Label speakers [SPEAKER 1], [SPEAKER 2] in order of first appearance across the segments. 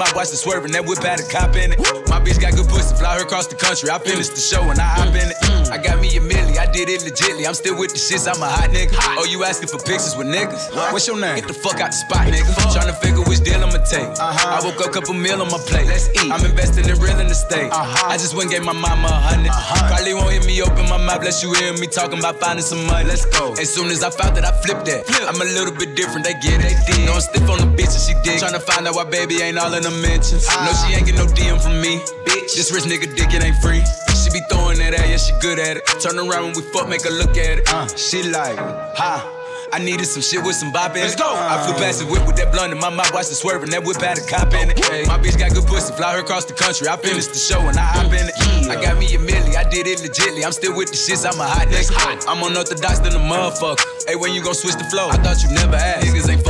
[SPEAKER 1] my watch is swerving. That whip had a cop in it. Bitch got good pussy, fly her across the country. I finished the show and I hop in it. I got me a milli, I did it legitly. I'm still with the shits, I'm a hot nigga. Oh, you asking for pictures with niggas? What's your name? Get the fuck out the spot, nigga. Tryna figure which deal I'ma take. Uh-huh. I woke up, couple meal on my plate. Let's eat. I'm investing in real estate. Uh-huh. I just went and gave my mama a 100 uh-huh. Probably won't hear me open my mouth, bless you hear me talking about finding some money. Let's go. As soon as I found that, I flipped that. I'm a little bit different, they get it. Know I'm stiff on the bitch and she dig. Tryna find out why baby ain't all in the mentions. No, she ain't get no DM from me. Bitch, this rich nigga dick, it ain't free. She be throwing that at, yeah, she good at it. Turn around when we fuck, make her look at it. Uh, she like, ha. I needed some shit with some bop in it. Let's go. I flew past the whip with that blunt in my mouth, watched it swerving. That whip had a cop in it. My bitch got good pussy, fly her across the country. I finished the show and I hop in it. I got me a milli, I did it legitly. I'm still with the shits, I'm a hot nigga. I'm unorthodox than a motherfucker. Hey, when you gon' switch the flow? I thought you never asked. Niggas ain't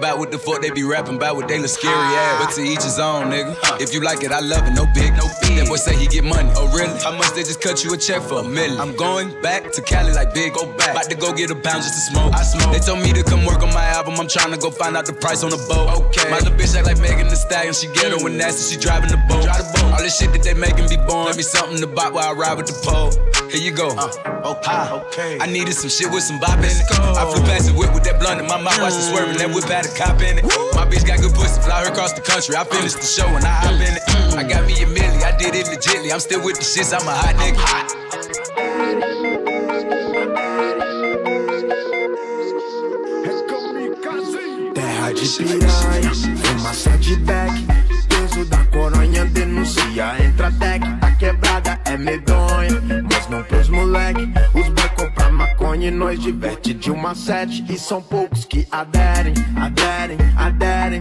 [SPEAKER 1] fucking with me and ain't bout what the fuck they be rapping about what they look scary ass. But to each his own, nigga. If you like it, I love it, no big, no big. That boy say he get money. Oh, really? How much they just cut you a check for a million? I'm going back to Cali like big, go back. About to go get a pound just to smoke. I smoke. They told me to come work on my album. I'm trying to go find out the price on the boat. Okay. My little bitch act like Megan Thee Stallion. She ghetto and nasty. She driving the boat. Drive the boat. All this shit that they making be born. Let me something to buy while I ride with the pole. Here you go. Uh, okay, okay. I needed some shit with some bop in it. I flew past the whip with that blunt in my mouth, watched it swerving. That whip had a cop in it. My bitch got good pussy, fly her across the country. I finished the show and I hop in it. I got me a milli, I did it legitly. I'm still with the shits, I'm a hot nigga.
[SPEAKER 2] Terra de piranha, fumaça de deck. Peso da coronha denuncia, entra deck. A quebrada eh, é medonha, mas não pros moleque. Os boy compram e nós diverte de uma sete. E são poucos que aderem, aderem, aderem.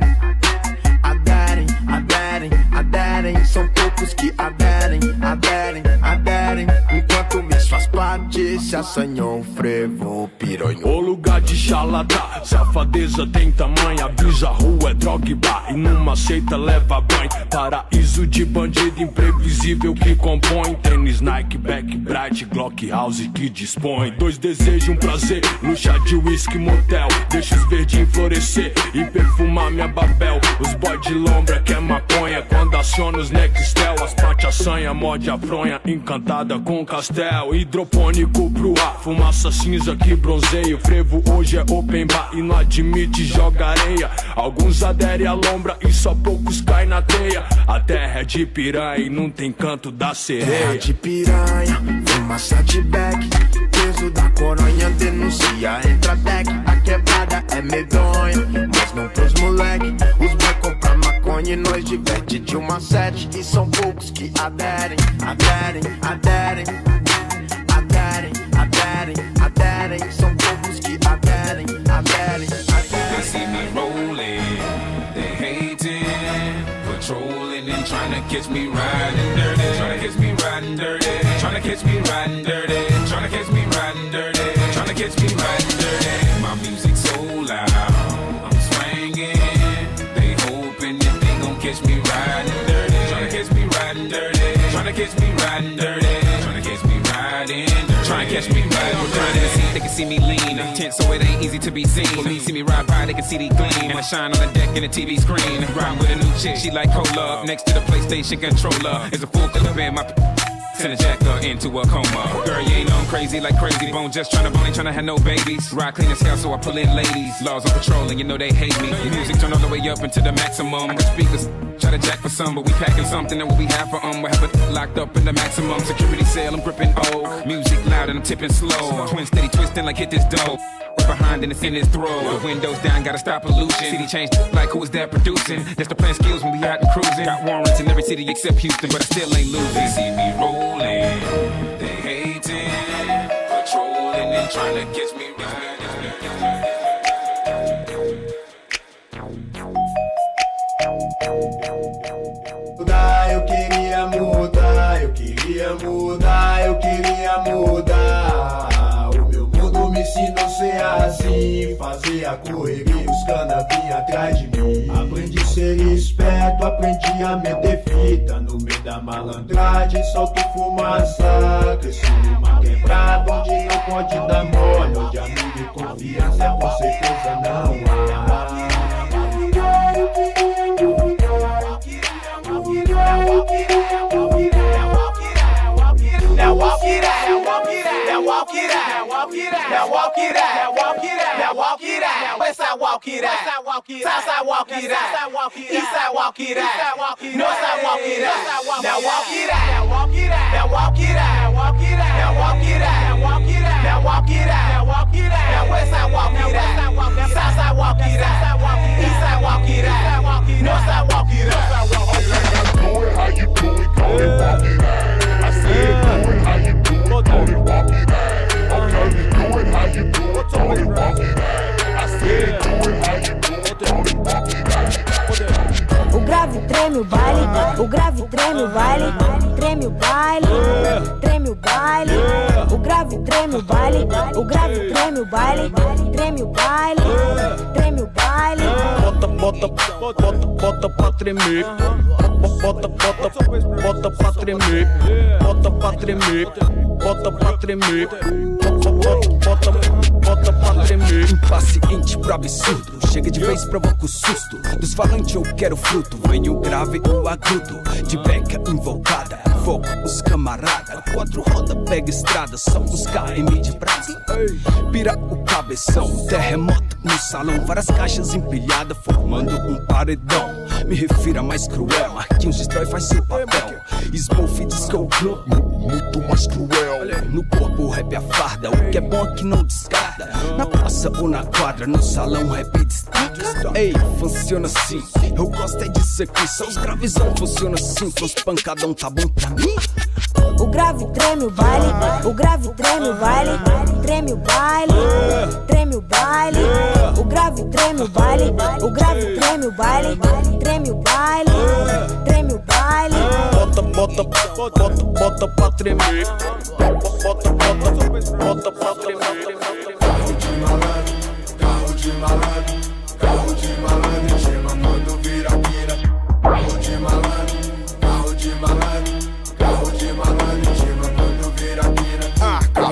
[SPEAKER 2] Aderem, aderem, aderem. São poucos que aderem, aderem, aderem. Enquanto me faz parte, se assanhou, frevo, piranha.
[SPEAKER 3] O lugar de xalada, safadeza tem tamanho. Avisa rua é droga e e numa seita leva banho. Paraíso de bandido imprevisível que compõe. Tênis Nike, Back Bright, Glock House que dispõe. Dois desejos, um prazer, luxo de whisky motel. Deixa os verdinhos florescer e perfumar minha babel. Os boy de lombra que é maconha quando aciona os Nextel. As parte assanha, morde a fronha, encantada com castel. Hidropônico pro ar, fumaça cinza que bronzeia. O frevo hoje é open bar e não admite joga areia. Alguns aderem à lombra e só poucos caem na teia. A terra é de piranha e não tem canto da
[SPEAKER 2] Terra
[SPEAKER 3] sereia.
[SPEAKER 2] de piranha, fumaça de back. Peso da coronha denuncia, entra deck. A quebrada é medonha, mas não pros moleque. Os boy compram maconha e nós diverte de uma sete. E são poucos que aderem. Aderem, aderem, aderem. São poucos que aderem, aderem,
[SPEAKER 4] They see me rolling, they hating, patrolling and trying to catch me riding dirty. Trying to catch me riding dirty. Trying to catch me riding dirty. Trying to catch me riding dirty. Trying to catch me riding dirty. My music so loud, I'm swinging. They hoping that they gon' catch me riding dirty. Trying to catch me riding dirty. Trying to catch me riding dirty. Catch me.
[SPEAKER 5] They can see me lean, tense so it ain't easy to be seen. See me ride by, they can see the gleam. And I shine on the deck in the TV screen. Riding with a new chick, she like cola. Next to the PlayStation controller is a full clip in my. Send a jacker into a coma. Girl, you ain't on crazy like crazy bone. Just tryna bone, ain't tryna have no babies. Ride clean as hell, so I pull in ladies. Laws on patrol, and you know they hate me. The music turn all the way up into the maximum. Speakers try to jack for some, but we packing something that what we have for um. We have it locked up in the maximum security cell. I'm gripping O. Music loud and I'm tipping slow. Twin steady twisting like hit this dough. Behind and it's in his throat. The windows down, gotta stop pollution. City changed like who is that producing? That's the plan skills when we out and cruising. Got warrants in every city except Houston, but I still ain't
[SPEAKER 4] They
[SPEAKER 5] losing.
[SPEAKER 4] see me rolling,
[SPEAKER 2] Mudar, eu queria mudar, eu queria mudar, eu queria mudar. Ensinou ser assim, fazer a correria, os cana atrás de mim. Aprendi a ser esperto, aprendi a meter fita no meio da malandragem, solto fumaça. Cresci numa quebrada onde não pode dar mole, onde amigo e confiança com certeza não há.
[SPEAKER 6] Now walk it out, now walk it out, now walk it out, now walk it out, now walk it out, now walk it out, now walk it out. West side walk it out, south side walk it out, east side walk it out, north side walk it out. Now walk it out, now walk it out, now walk it out, now walk it out, now walk it out, now walk it out, now walk it out, now walk it out. Now west side walk it out, south side walk it out, east side walk it out, north side walk it out.
[SPEAKER 7] Do it how you do it, call it walk it out. I said do it how you do it, call it walk it out.
[SPEAKER 8] O grave treme o baile, o grave treme o baile, treme o baile, treme o baile. O grave treme o baile, o grave treme o baile, treme o baile, treme o baile.
[SPEAKER 9] Bota, bota, bota, bota pra tremer. Bota, bota, bota pra tremer. Bota pra tremer. Bota pra tremer. Bota, bota, pra tremer.
[SPEAKER 10] Impaciente pro absurdo. Chega de vez, provoca o susto. Dos falantes eu quero fruto. Vem o grave, o agudo. De beca invocada. Fogo, os camarada. Quatro roda, pega estrada. Só os KM de brasa. Pira o cabeção. Terremoto no salão. Várias caixas empilhadas. Formando um paredão. Me refiro a mais cruel. Marquinhos destrói, faz seu papel. Smooth Disco Club.
[SPEAKER 7] Muito mais cruel.
[SPEAKER 10] No corpo o rap é farda, o que é bom aqui não descarta. Na praça ou na quadra, no salão o rap destaca. Ei, funciona assim, eu gosto é disso aqui. Só os gravizão funciona assim, com pancadão tá bom pra mim.
[SPEAKER 8] O grave treme o baile, o grave treme o baile, treme o baile, treme o baile. O grave treme o baile, o grave treme o baile, treme o baile, treme o baile.
[SPEAKER 9] Bota, bota, bota, bota pra tremer. Bota, bota, bota pra tremer.
[SPEAKER 2] Carro de malandro, carro de malandro,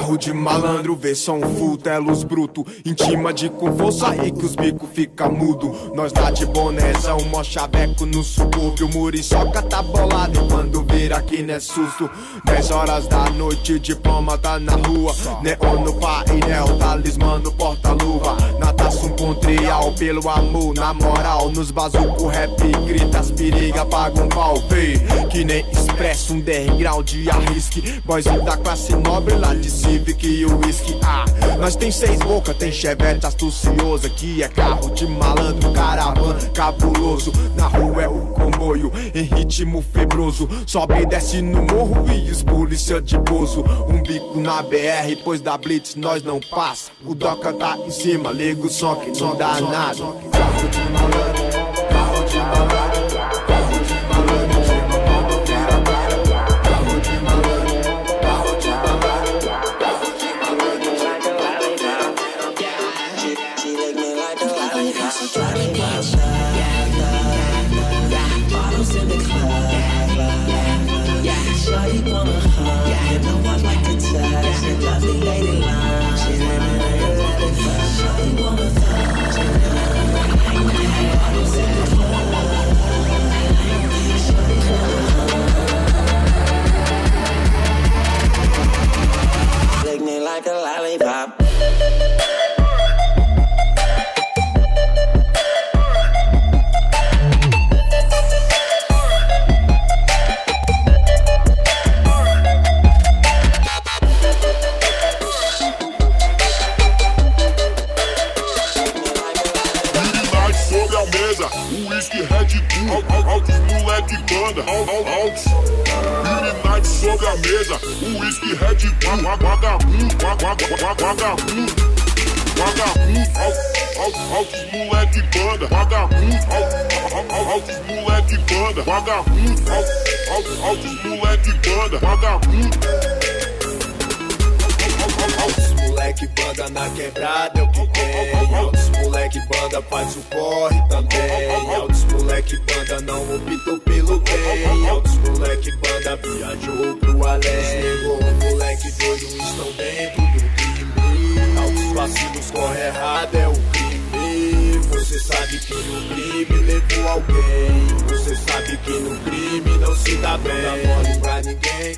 [SPEAKER 2] carro de malandro, vê só um full, bruto, intima de com força que os bico fica mudo. Nós dá de bonezão, mó chaveco no subúrbio, muriçoca tá bolado e quando vira aqui não é susto. 10 horas da noite, diploma tá na rua, neon no painel, talismã no porta-luva. Natação com trial, pelo amor, na moral, nos bazuco rap, grita as periga, paga um pau, vê. Que nem expresso, um degrau de arrisque. Boyzinho da classe nobre lá de Civic e o whisky. Ah, nós tem seis boca, tem chevette astuciosa, que é carro de malandro, caravan cabuloso. Na rua é o comboio, em ritmo febroso. Sobe e desce no morro e os polícia de bozo. Um bico na BR, pois da Blitz nós não passa. O Doca tá em cima, liga o som que não dá nada.
[SPEAKER 7] vibe. Vagabundo, al- al- altos moleque banda, vagabundo. Altos moleque banda
[SPEAKER 11] na quebrada o que tem. Altos moleque banda faz o corre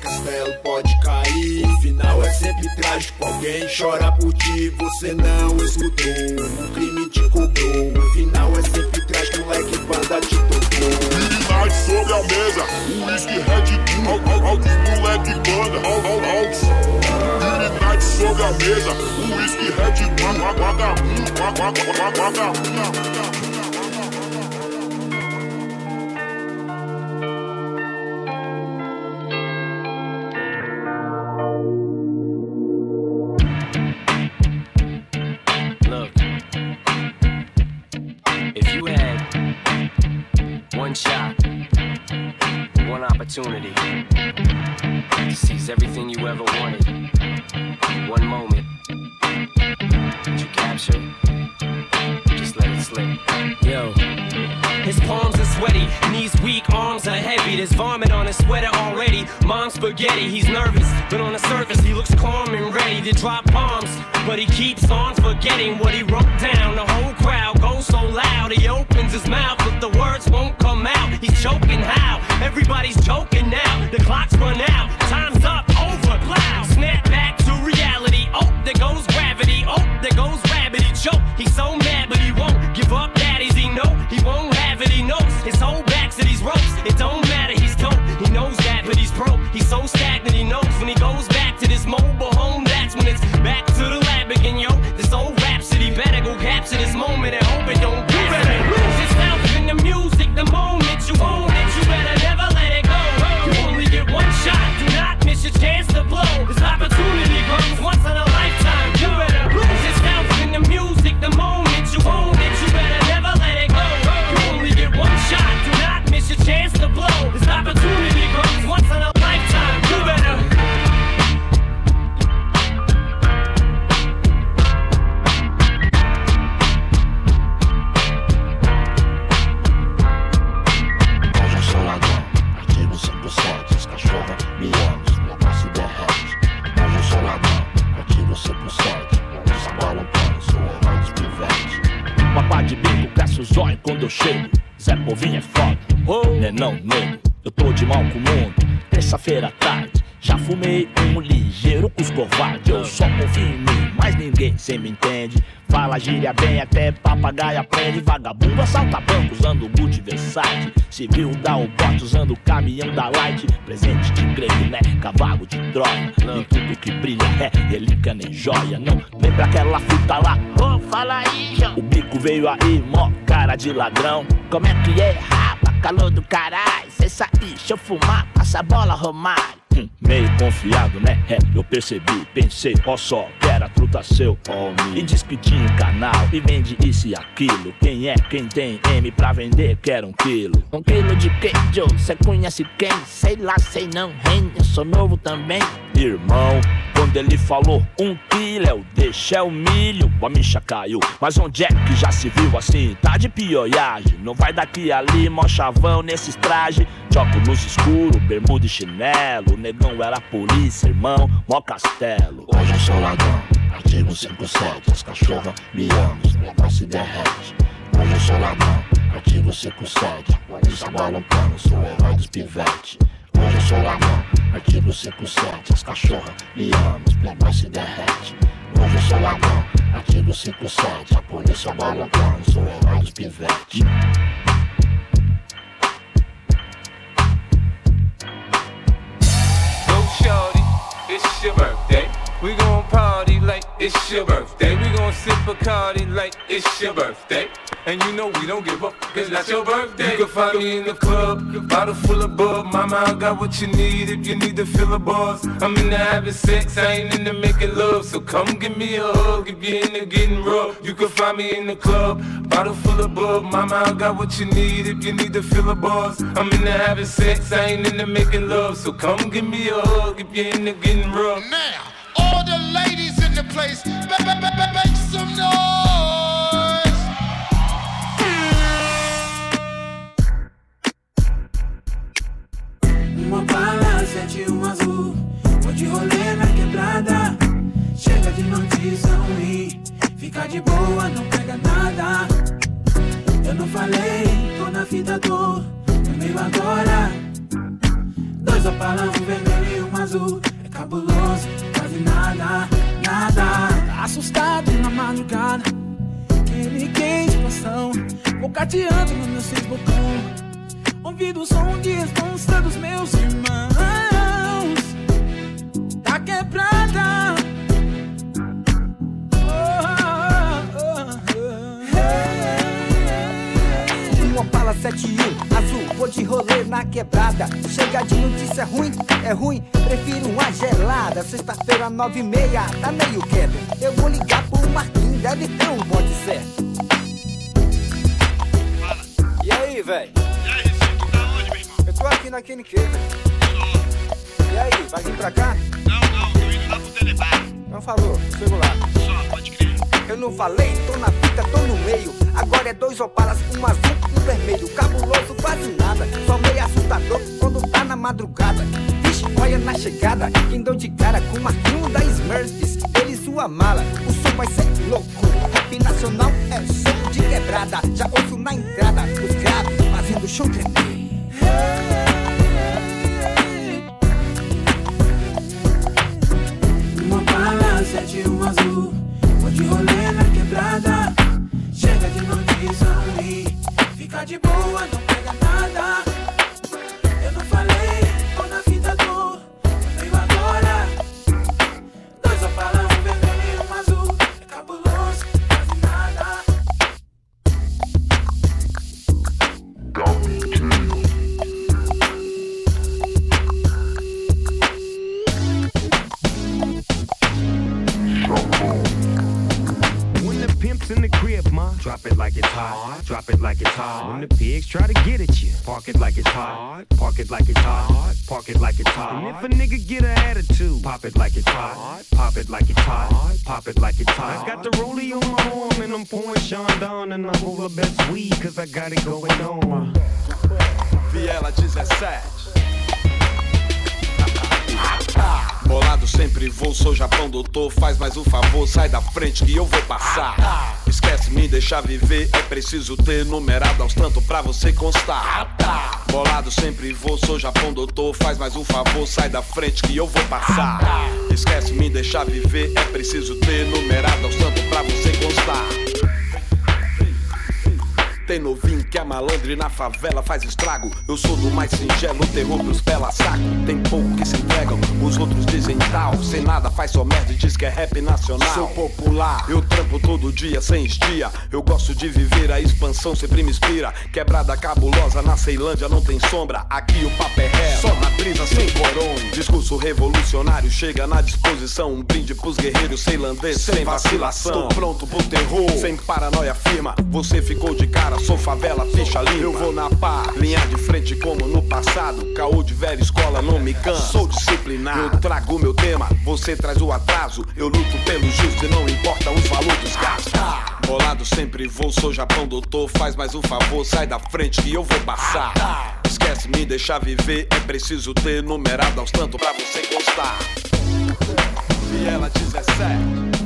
[SPEAKER 11] castelo pode cair. O final é sempre trágico. Alguém chora por ti, você não escutou. O crime te cobrou. O final é sempre trágico, moleque banda te tocou.
[SPEAKER 7] Midnight sobre a mesa, whisky Red Bull, altos moleque banda, altos. Midnight sobre a mesa, whisky Red Bull, vagabundo, vagabundo.
[SPEAKER 12] Look, opportunity to seize everything you ever wanted, one moment that you captured, just let it slip.
[SPEAKER 13] Yo. His palms are sweaty, knees weak, arms are heavy. There's vomit on his sweater already. Mom's spaghetti, he's nervous, but on the surface he looks calm and ready to drop bombs. But he keeps on forgetting what he wrote down. The whole crowd goes so loud, he opens his mouth, but the words won't come out. He's choking how? Everybody's joking
[SPEAKER 14] No, mm-hmm. Até papagaio aprende. Vagabundo assalta banco usando Gucci Versace. Civil dá o bote usando caminhão da Light. Presente de grego, né? Cavalo de Troia. Nem tudo que brilha é relíquia nem joia. Não lembra aquela fita lá? Ô, fala aí, João. O bico veio aí, mó cara de ladrão. Como é que é, rapa? Calor do caralho. Cê sair, deixa eu fumar, passa a bola, Romário. Meio confiado, né? É, eu percebi, pensei, ó só, que era truta seu, ó E diz que tinha um canal e vende isso e aquilo. Quem é quem tem M pra vender, quer um quilo. Um quilo de queijo, cê conhece quem? Sei lá, sei não, hein? Eu sou novo também. Irmão, quando ele falou um quilo, eu deixei o milho, a micha caiu. Mas onde é que já se viu assim? Tá de pioiagem, não vai daqui ali, mó chavão nesses trajes. De óculos escuro, bermuda e chinelo. O negão era polícia, irmão, mó castelo.
[SPEAKER 15] Hoje eu sou ladrão, artigo 57, as cachorras me amam, os negócios se derrete. Hoje eu sou ladrão, artigo 57, eles abolam pano, sou herói dos pivetes. Hoje eu sou ladrão, artigo 57, as cachorras me amam, os negócios se derrete. Hoje eu sou ladrão, artigo 57, a polícia abola pano, sou o herói dos pivetes.
[SPEAKER 4] Go shorty, it's your birthday. We gon' party it's your birthday. We gon' sip Bacardi like it's your birthday. And you know we don't give up, cause that's your birthday. You can find me in the club, bottle full of bub. Mama, I got what you need if you need to fill a buzz. I'm into having sex, I ain't into making love. So come give me a hug if you're into getting rough. You can find me in the club, bottle full of bub. Mama, I got what you need if you need to fill a buzz. I'm into having sex, I ain't into making love. So come give me a hug if you're into getting rough.
[SPEAKER 16] Now, place. Make some noise.
[SPEAKER 17] Uma
[SPEAKER 18] gelada. Sexta-feira, nove e meia, tá meio quieto. Eu vou ligar pro Marquinhos, deve ter um bonde certo. E aí, véi?
[SPEAKER 16] E aí, Recife, tá onde, meu irmão?
[SPEAKER 18] Eu tô aqui na KNQ, velho. E aí, vai vir pra cá?
[SPEAKER 16] Não, não, tô indo lá pro Telebar.
[SPEAKER 18] Não falou, chego lá.
[SPEAKER 16] Só, pode crer.
[SPEAKER 18] Eu não falei, tô na fita, tô no meio. Agora é dois opalas, um azul e um vermelho. Cabuloso, quase nada. Só meio assustador quando tá na madrugada. Olha na chegada. Quem deu de cara com Marquinho da Smurfs. Ele sua mala, o som vai ser louco. Rap nacional é som de quebrada. Já ouço na entrada os graves fazendo chão tremer.
[SPEAKER 17] Uma bala, sete um azul. Vou de rolê na quebrada. Chega de notícia ruim. Fica de boa, não pega nada.
[SPEAKER 19] Drop it like it's hot. When the pigs try to get at you, park it like it's hot. Park it like it's hot. Park it like it's hot. And if a nigga get an attitude, pop it like it's hot. Pop it like it's hot. Pop it like it's hot. I got the rollie on my arm and I'm pouring Sean down and I'm over best weed cause I got it going on.
[SPEAKER 20] Viela 17. Bolado sempre vou, sou Japão doutor. Faz mais um favor, sai da frente que eu vou passar. Esquece me deixar viver, é preciso ter numerado aos tanto pra você constar. Bolado sempre vou, sou Japão doutor. Faz mais um favor, sai da frente que eu vou passar. Esquece me deixar viver, é preciso ter numerado aos tanto pra você constar. Tem novinho que é malandro e na favela faz estrago. Eu sou do mais singelo, terror pros pela saco. Tem pouco que se entregam, os outros dizem tal. Sem nada faz só merda e diz que é rap nacional. Sou popular, eu trampo todo dia sem estia. Eu gosto de viver, a expansão sempre me inspira. Quebrada cabulosa na Ceilândia não tem sombra. Aqui o papo é ré, só na brisa sem corona. Discurso revolucionário chega na disposição. Um brinde pros guerreiros ceilandeses sem vacilação. Tô pronto pro terror, sem paranoia firma. Você ficou de cara, sou favela, ficha limpa. Eu vou na pá, linha de frente como no passado. Caô de velha escola, não me canso. Sou disciplinado, eu trago meu tema. Você traz o atraso, eu luto pelo justo e não importa os valores dos gastos. Bolado sempre vou, sou Japão doutor. Faz mais um favor, sai da frente que eu vou passar. Esquece me deixar viver, é preciso ter numerado aos tanto pra você constar. Viela 17.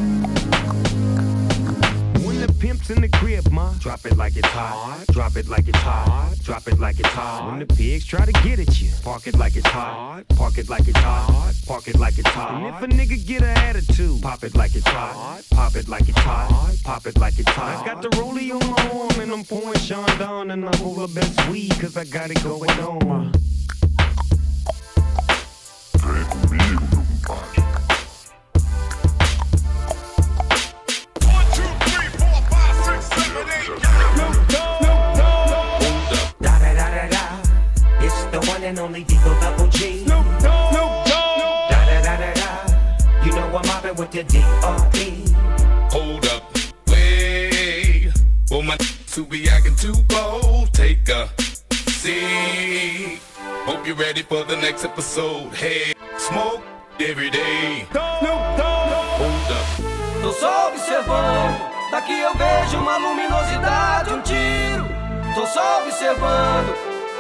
[SPEAKER 19] Pimp's in the crib, ma, drop it like it's hot. Drop it like it's hot. Drop it like it's hot. When the pigs try to get at you, park it like it's hot. Park it like it's hot. Park it like it's hot. And if a nigga get an attitude, pop it like it's hot. Pop it like it's hot. Pop it like it's hot. I got the rollie on my arm and I'm pouring Sean down and I'm over best weed cause I got it going on.
[SPEAKER 21] The D.R.E.
[SPEAKER 4] Hold up, wait. For my to be acting too bold, take a seat. Hope you're ready for the next episode. Hey, smoke every day. Hold up,
[SPEAKER 22] Tô só observando. Daqui eu vejo uma luminosidade, um tiro. Tô só observando.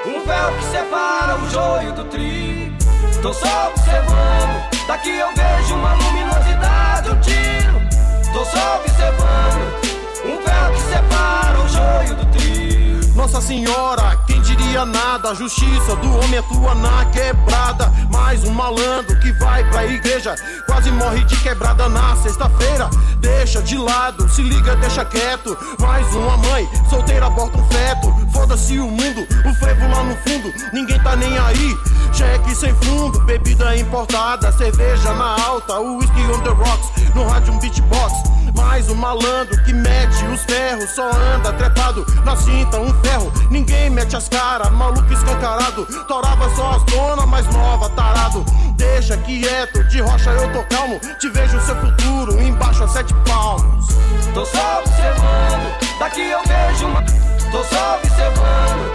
[SPEAKER 22] Um véu que separa o joio do trigo. Tô só observando. Daqui eu vejo uma luminosidade, um tiro. Tô só observando. Um véu que separa o joio do trigo.
[SPEAKER 23] Nossa Senhora, quem diria nada? A justiça do homem atua na quebrada. Mais um malandro que vai pra igreja, quase morre de quebrada na sexta-feira. Deixa de lado, se liga, deixa quieto. Mais uma mãe solteira aborta um feto. Foda-se o mundo, o frevo lá no fundo, ninguém tá nem aí. Cheque sem fundo, bebida importada, cerveja na alta, whisky on the rocks, no rádio um beatbox. Mais um malandro que mete os ferros, só anda trepado na cinta, um ferro. Ninguém mete as caras, maluco escancarado. Torava só as donas mais nova, tarado. Deixa quieto, de rocha eu tô calmo. Te vejo seu futuro embaixo a sete palmos.
[SPEAKER 22] Tô só observando, daqui eu vejo uma. Tô só observando,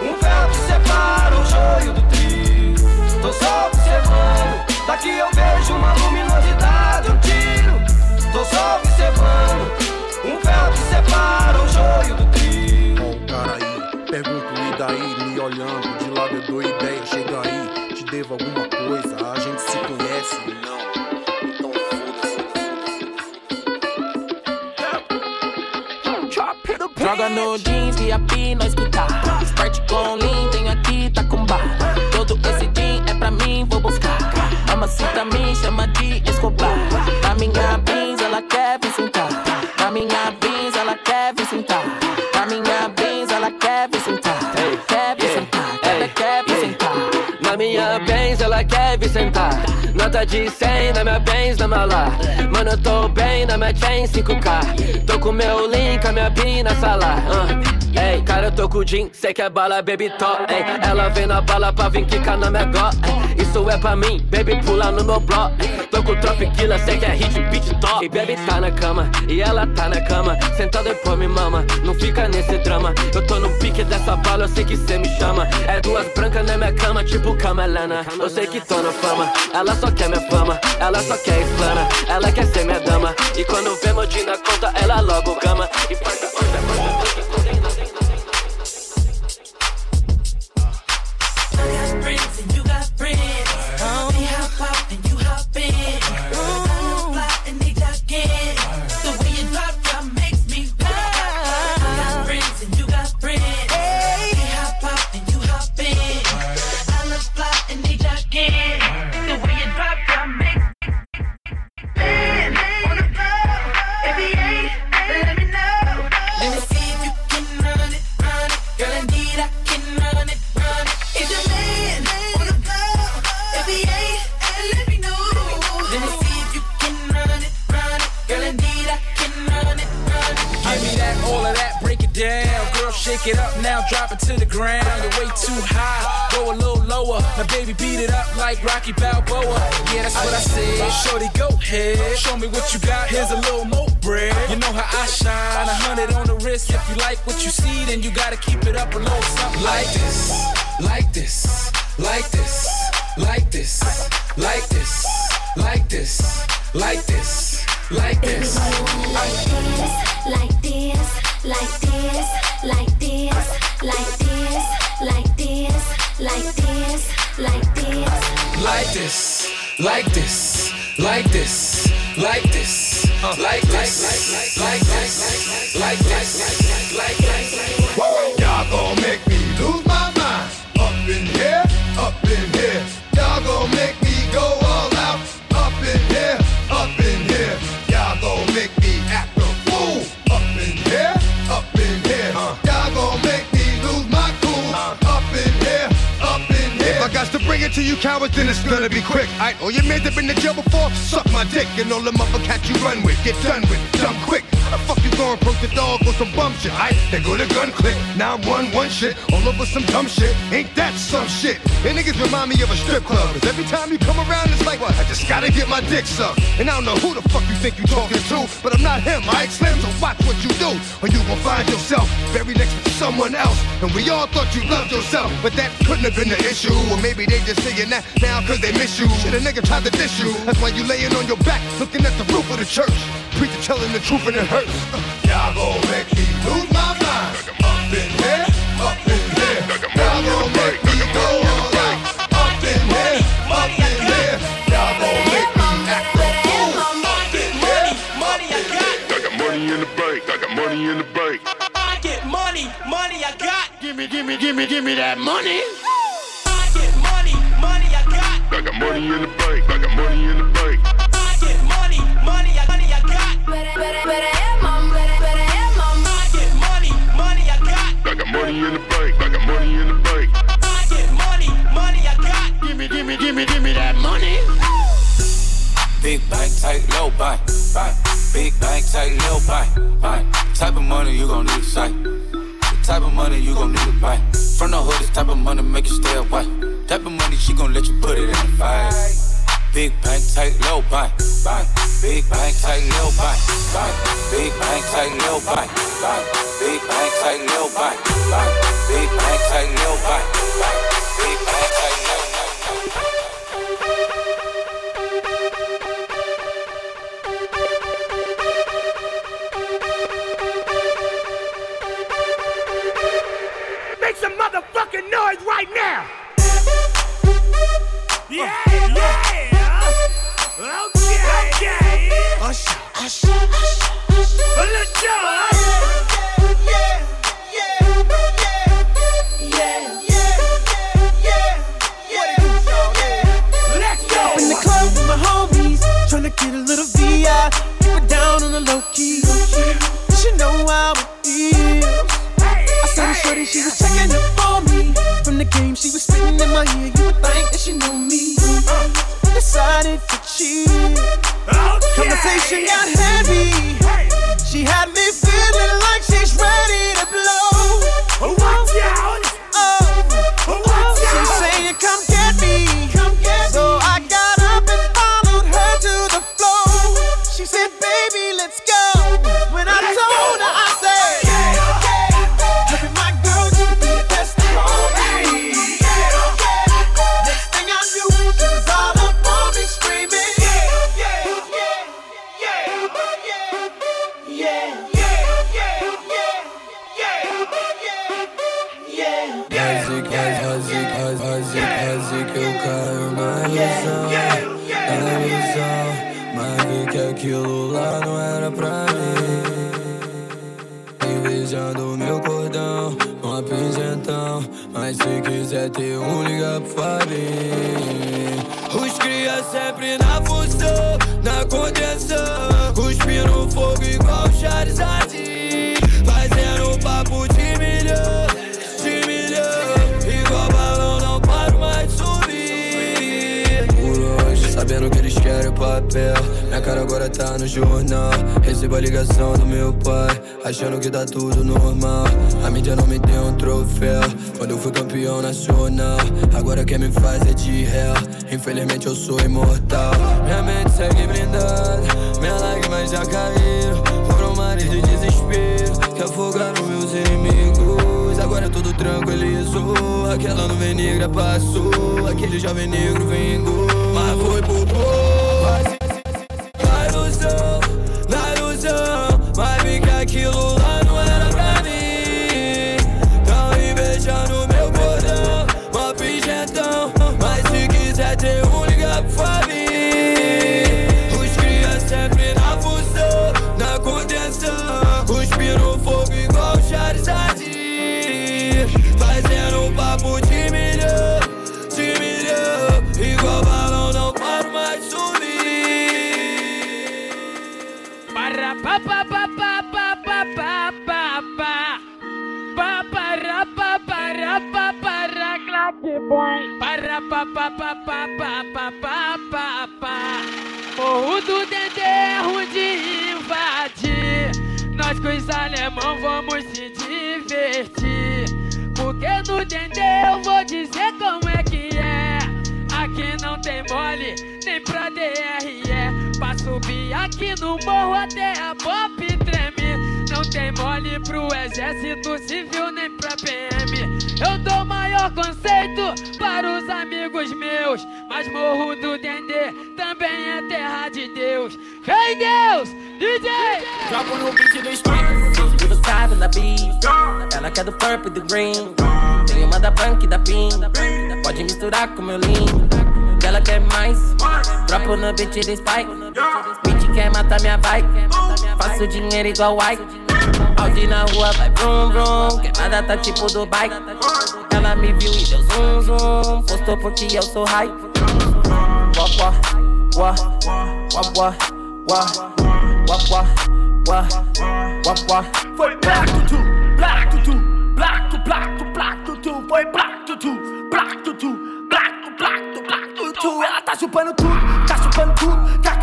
[SPEAKER 22] um véu que separa o joio do trigo. Tô só observando, daqui eu vejo uma luminosidade, um tiro. Tô só observando, um véu que separa o joio do trigo.
[SPEAKER 23] Ó o cara aí, pergunto e daí, me olhando, de lado eu dou ideia, chega aí, te devo alguma coisa, a gente se conhece, não. Então
[SPEAKER 24] Joga no jeans, VIP, nós escutar. Sprite com lean, tem aqui, tá com bar. Mamacita me chama de Escobar. Na minha Benz, ela quer vir sentar. Na minha Benz, ela quer vir sentar. Na minha Benz, ela quer vir sentar. Quer vir sentar, quer, quer vir sentar.
[SPEAKER 13] Na minha Benz ela quer vir sentar Nota de 100 na minha Benz na mala Mano eu tô bem na minha chain 5K Tô com meu link, a minha pin na sala uh. Ei, cara, eu tô com o Jean, cê quer bala, baby top Ei, ela vem na bala pra vir quicar na minha Ei, Isso é pra mim, baby pula no meu bloco Tô com Tropiquila, cê quer hit, beat top. E baby tá na cama, e ela tá na cama. Sentada depois me mama, não fica nesse drama. Eu tô no pique dessa bala, eu sei que cê me chama. É duas brancas na minha cama, tipo Camelana. Eu sei que tô na fama, ela só quer minha fama Ela só quer explana, ela quer ser minha dama. E quando vê modinho na conta, ela logo gama. E
[SPEAKER 5] like this, like this, like this, like this, like this, like this. Like this, like this,
[SPEAKER 25] like this, like this, like this, like this, like this. like this, like this,
[SPEAKER 5] like this, like this, like this, like this, like this, like this.
[SPEAKER 26] Y'all gon' make me lose my mind. Up in here, up in here.
[SPEAKER 27] To you cowards, then it's gonna be quick. All your men that been to jail before, suck my dick, and all the mother cats you run with, get done with, dumb quick. How the fuck you gonna approach the dog with some bum shit? I they go to gun click, now I'm one one shit, all over some dumb shit. Ain't that some shit? And niggas remind me of a strip club, cause every time you come around, it's like what? I just gotta get my dick sucked. And I don't know who the fuck you think you talking to, but I'm not him, I Slim, so watch what you do, or you gon' find yourself buried next to someone else. And we all thought you loved yourself, but that couldn't have been the issue. Or maybe they just saying that now cause they miss you. Shit, a nigga tried to diss you. That's why you laying on your back, looking at the roof of the church. Preacher telling the truth and it hurts. Y'all gon' make me lose my mind. Up in here, up in here. Y'all gon' make me go all. Up in here, up in here. Y'all gon' make me act a fool. Up in here,
[SPEAKER 28] money I got.
[SPEAKER 7] I got money in the bank. I got money in the bank.
[SPEAKER 28] I get money, money I got.
[SPEAKER 27] Give me, give me, give me, give me that money.
[SPEAKER 28] I got
[SPEAKER 7] money in the bank. I got money in the bank.
[SPEAKER 28] I get money, money I, money I got.
[SPEAKER 29] Better, better, better have mom, better, better have mom.
[SPEAKER 28] I get money, money I got.
[SPEAKER 7] I got money in the bank. I got money in the bank.
[SPEAKER 28] I get money, money I got.
[SPEAKER 27] Give me, give me, give me, give me that money.
[SPEAKER 10] Big bank, tight, low buy, buy. Big bank, tight, low buy, buy. Type of money you gon' need to sight. The type of money you gon' need to buy. Big bank, tight, low buy, buy. Big bank, tight, low buy, buy. Big bank, tight, low buy, buy. Big bank, tight, low buy, buy. Big bank, tight, low buy, buy. Big bank,
[SPEAKER 30] To cheat. Conversation got heavy. She had
[SPEAKER 31] sabendo que eles querem papel. Minha cara agora tá no jornal. Recebo a ligação do meu pai Achando que tá tudo normal. A mídia não me deu um troféu. Quando eu fui campeão nacional Agora quem me faz é de réu Infelizmente eu sou imortal. Minha mente segue blindada Minhas lágrimas já caíram Foram mares de desespero Que afogaram meus inimigos. Agora tudo tranquilizou Aquela nuvem negra passou. Aquele jovem negro vingou Твой бубу
[SPEAKER 30] Para pa pa pa pa pa pa pa pa pa. Morro do Dendê ruim de invadir. Nós com os alemão vamos se divertir. Porque no Dendê eu vou dizer como é que é. Aqui não tem mole, nem pra DRE Pra subir aqui no morro até a pop treme. Não tem mole pro exército civil nem pra PM Eu dou maior conceito para os amigos meus Mas morro do Dendê também é terra de Deus Ei Deus, DJ!
[SPEAKER 32] Dropa no beat do Spike.
[SPEAKER 33] Tudo sabe na beat. Ela quer do purple e do green. Tem uma da punk e da pin. Pode misturar com meu lean. Ela quer mais. Dropo no beat do Spike. Beat quer matar minha vibe. Faço dinheiro igual White. Audi na rua vai brum brum. Queimada tá tipo Dubai. Ela me viu e deu zoom zoom. Postou porque eu sou high. Wah wah wah wah wah wah wah wah wah wah wah.
[SPEAKER 24] Foi black tutu, black black tu, black tu, black. Foi black black black tu, black tu, black. Ela tá chupando tudo, tá chupando tudo, tac,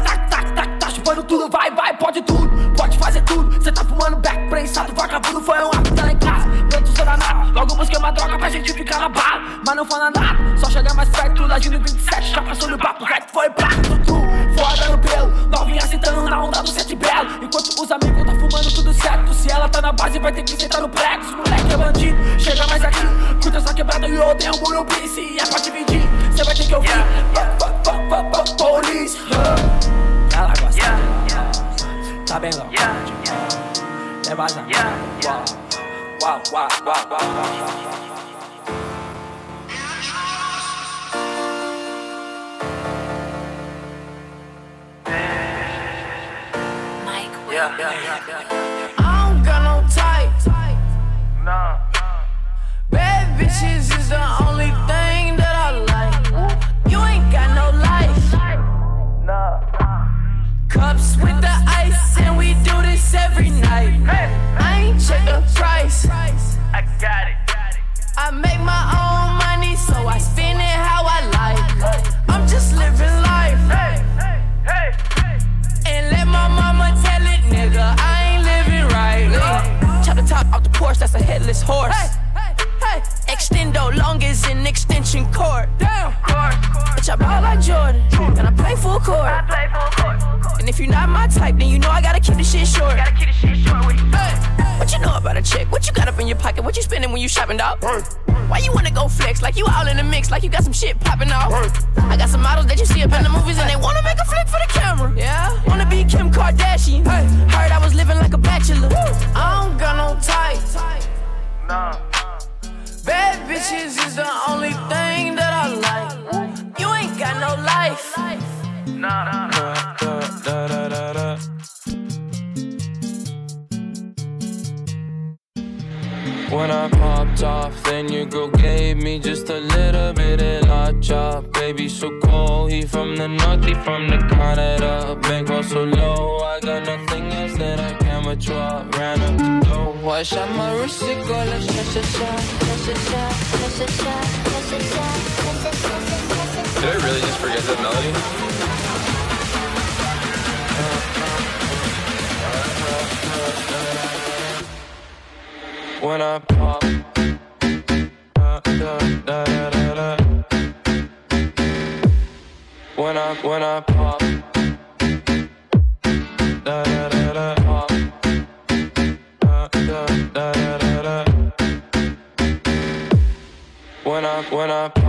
[SPEAKER 24] tá chupando tudo. Vai, vai, pode tudo, pode fazer tudo. Cê tá fumando back prensado, vagabundo foi um ato dela em casa. Tô sou danado, logo busquei uma droga pra gente ficar na bala. Mas não fala nada, só chegar mais perto, lá de 27, já passou no papo reto, foi black tutu. Foda no pelo, novinha sentando na onda do sete belo. Enquanto os amigos tá fumando tudo certo. Se ela tá na base, vai ter que sentar no prego. Os moleque é bandido, chega mais aqui. Curta essa quebrada e eu odeio o Morumbi. Se é pra dividir, cê vai ter que ouvir. Fuck, fuck, I like what's up.
[SPEAKER 33] 他变个在巴上，哇哇哇哇哇哇
[SPEAKER 24] ！Yeah, yeah, yeah, yeah. I don't got no type. Nah. Bad bitches
[SPEAKER 33] if you're not my type, then you know I gotta keep the shit short. Gotta keep the shit short with you. What you know about a chick? What you got up in your pocket? What you spending when you shopping, dog? Why you wanna go flex like you all in the mix, like you got some shit popping off? I got some models that you see up in the movies and they wanna make a flick for When I pop, da, da, da, da, da. When I when I pop, da da da da da da da da. When I when I pop,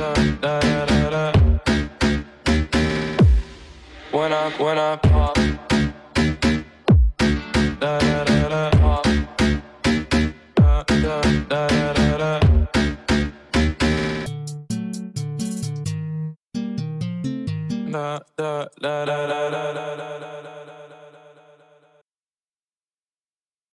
[SPEAKER 33] da da da da da. When I when I pop, da da da da pop, da da da da da da. Da da da da da da da da da.